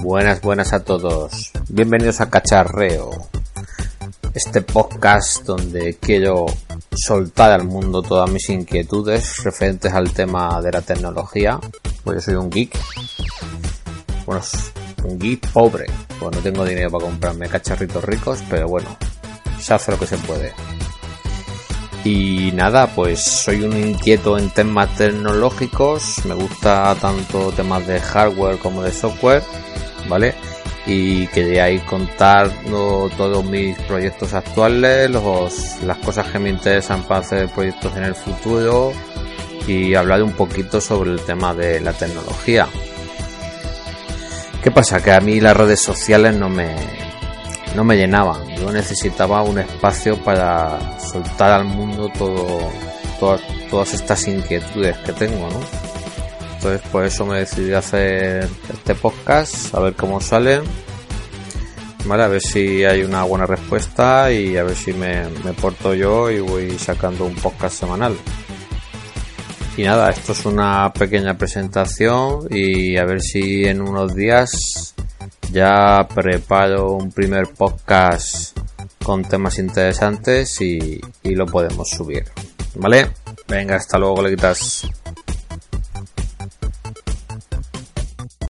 Buenas, buenas a todos. Bienvenidos a Cacharreo. Este podcast donde quiero soltar al mundo todas mis inquietudes referentes al tema de la tecnología. Pues yo soy un geek. Bueno, un geek pobre. Pues no tengo dinero para comprarme cacharritos ricos, pero bueno, se hace lo que se puede. Y nada, pues soy un inquieto en temas tecnológicos, me gusta tanto temas de hardware como de software, ¿vale? Y quería ir contando todos mis proyectos actuales, los, las cosas que me interesan para hacer proyectos en el futuro y hablar un poquito sobre el tema de la tecnología. ¿Qué pasa? Que a mí las redes sociales no me, no me llenaban. Yo necesitaba un espacio para soltar al mundo todas estas inquietudes que tengo, ¿no? Entonces por eso me decidí a hacer este podcast, a ver cómo sale. Vale, a ver si hay una buena respuesta y a ver si me, me porto yo y voy sacando un podcast semanal. Y nada, esto es una pequeña presentación y a ver si en unos días ya preparo un primer podcast con temas interesantes y, y lo podemos subir. ¿Vale? Venga, hasta luego, coleguitas.